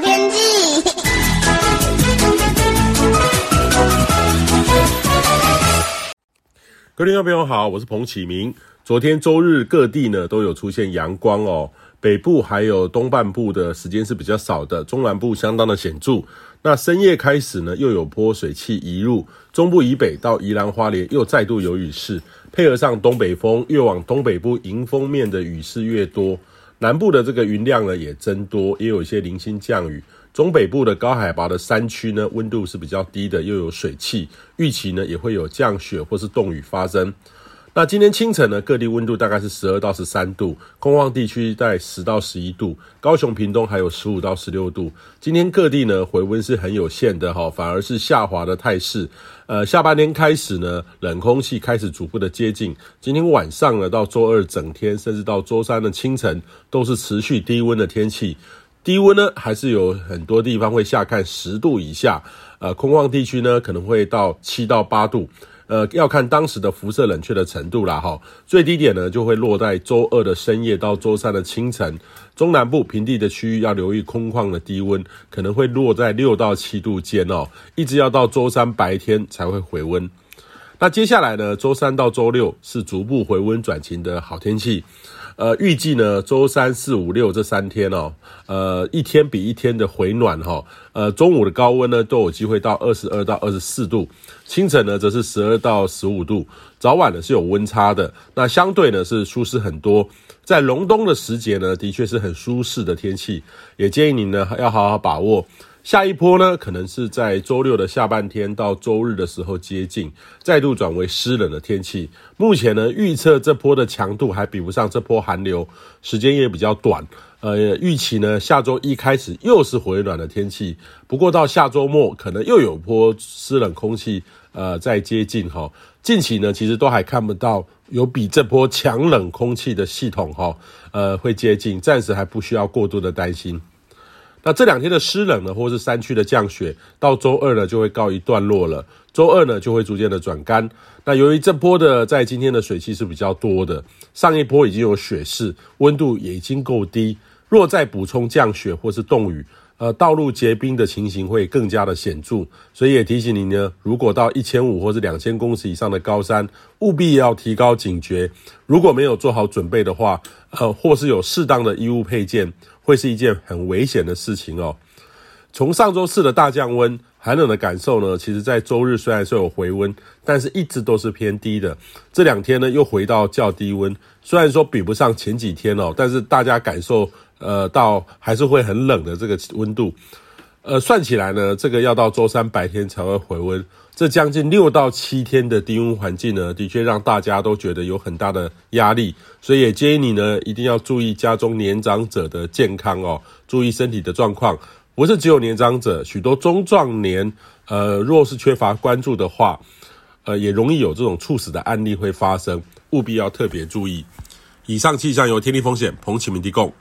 天气。各位听众朋友好，我是彭启明。昨天周日各地呢都有出现阳光哦，北部还有东半部的时间是比较少的，中南部相当的显著。那深夜开始呢，又有波水汽移入中部以北到宜兰花莲，又再度有雨势，配合上东北风，越往东北部迎风面的雨势越多，南部的这个云量呢也增多，也有一些零星降雨。中北部的高海拔的山区呢，温度是比较低的，又有水汽，预期呢也会有降雪或是冻雨发生。那今天清晨呢，各地温度大概是十二到十三度，空旷地区在十到十一度，高雄、屏东还有十五到十六度。今天各地呢回温是很有限的哈，反而是下滑的态势。呃，下半天开始呢，冷空气开始逐步的接近。今天晚上呢，到周二整天，甚至到周三的清晨，都是持续低温的天气。低温呢，还是有很多地方会下看十度以下。呃，空旷地区呢，可能会到七到八度。呃，要看当时的辐射冷却的程度啦，哈。最低点呢，就会落在周二的深夜到周三的清晨。中南部平地的区域要留意空旷的低温，可能会落在六到七度间哦，一直要到周三白天才会回温。那接下来呢，周三到周六是逐步回温转晴的好天气。呃，预计呢，周三四五六这三天哦，呃，一天比一天的回暖哈、哦，呃，中午的高温呢都有机会到二十二到二十四度，清晨呢则是十二到十五度，早晚呢是有温差的，那相对呢是舒适很多，在隆冬的时节呢，的确是很舒适的天气，也建议你呢要好好把握。下一波呢，可能是在周六的下半天到周日的时候接近，再度转为湿冷的天气。目前呢，预测这波的强度还比不上这波寒流，时间也比较短。呃，预期呢，下周一开始又是回暖的天气，不过到下周末可能又有波湿冷空气呃在接近哈。近期呢，其实都还看不到有比这波强冷空气的系统哈，呃会接近，暂时还不需要过度的担心。那这两天的湿冷呢，或是山区的降雪，到周二呢就会告一段落了。周二呢就会逐渐的转干。那由于这波的在今天的水汽是比较多的，上一波已经有雪势，温度也已经够低。若再补充降雪或是冻雨，呃，道路结冰的情形会更加的显著。所以也提醒您呢，如果到一千五或是两千公尺以上的高山，务必要提高警觉。如果没有做好准备的话，呃，或是有适当的衣物配件。会是一件很危险的事情哦。从上周四的大降温，寒冷的感受呢，其实在周日虽然是有回温，但是一直都是偏低的。这两天呢，又回到较低温，虽然说比不上前几天哦，但是大家感受呃到还是会很冷的这个温度。呃，算起来呢，这个要到周三白天才会回温。这将近六到七天的低温环境呢，的确让大家都觉得有很大的压力，所以也建议你呢，一定要注意家中年长者的健康哦，注意身体的状况。不是只有年长者，许多中壮年，呃，若是缺乏关注的话，呃，也容易有这种猝死的案例会发生，务必要特别注意。以上气象由天气风险彭启明提供。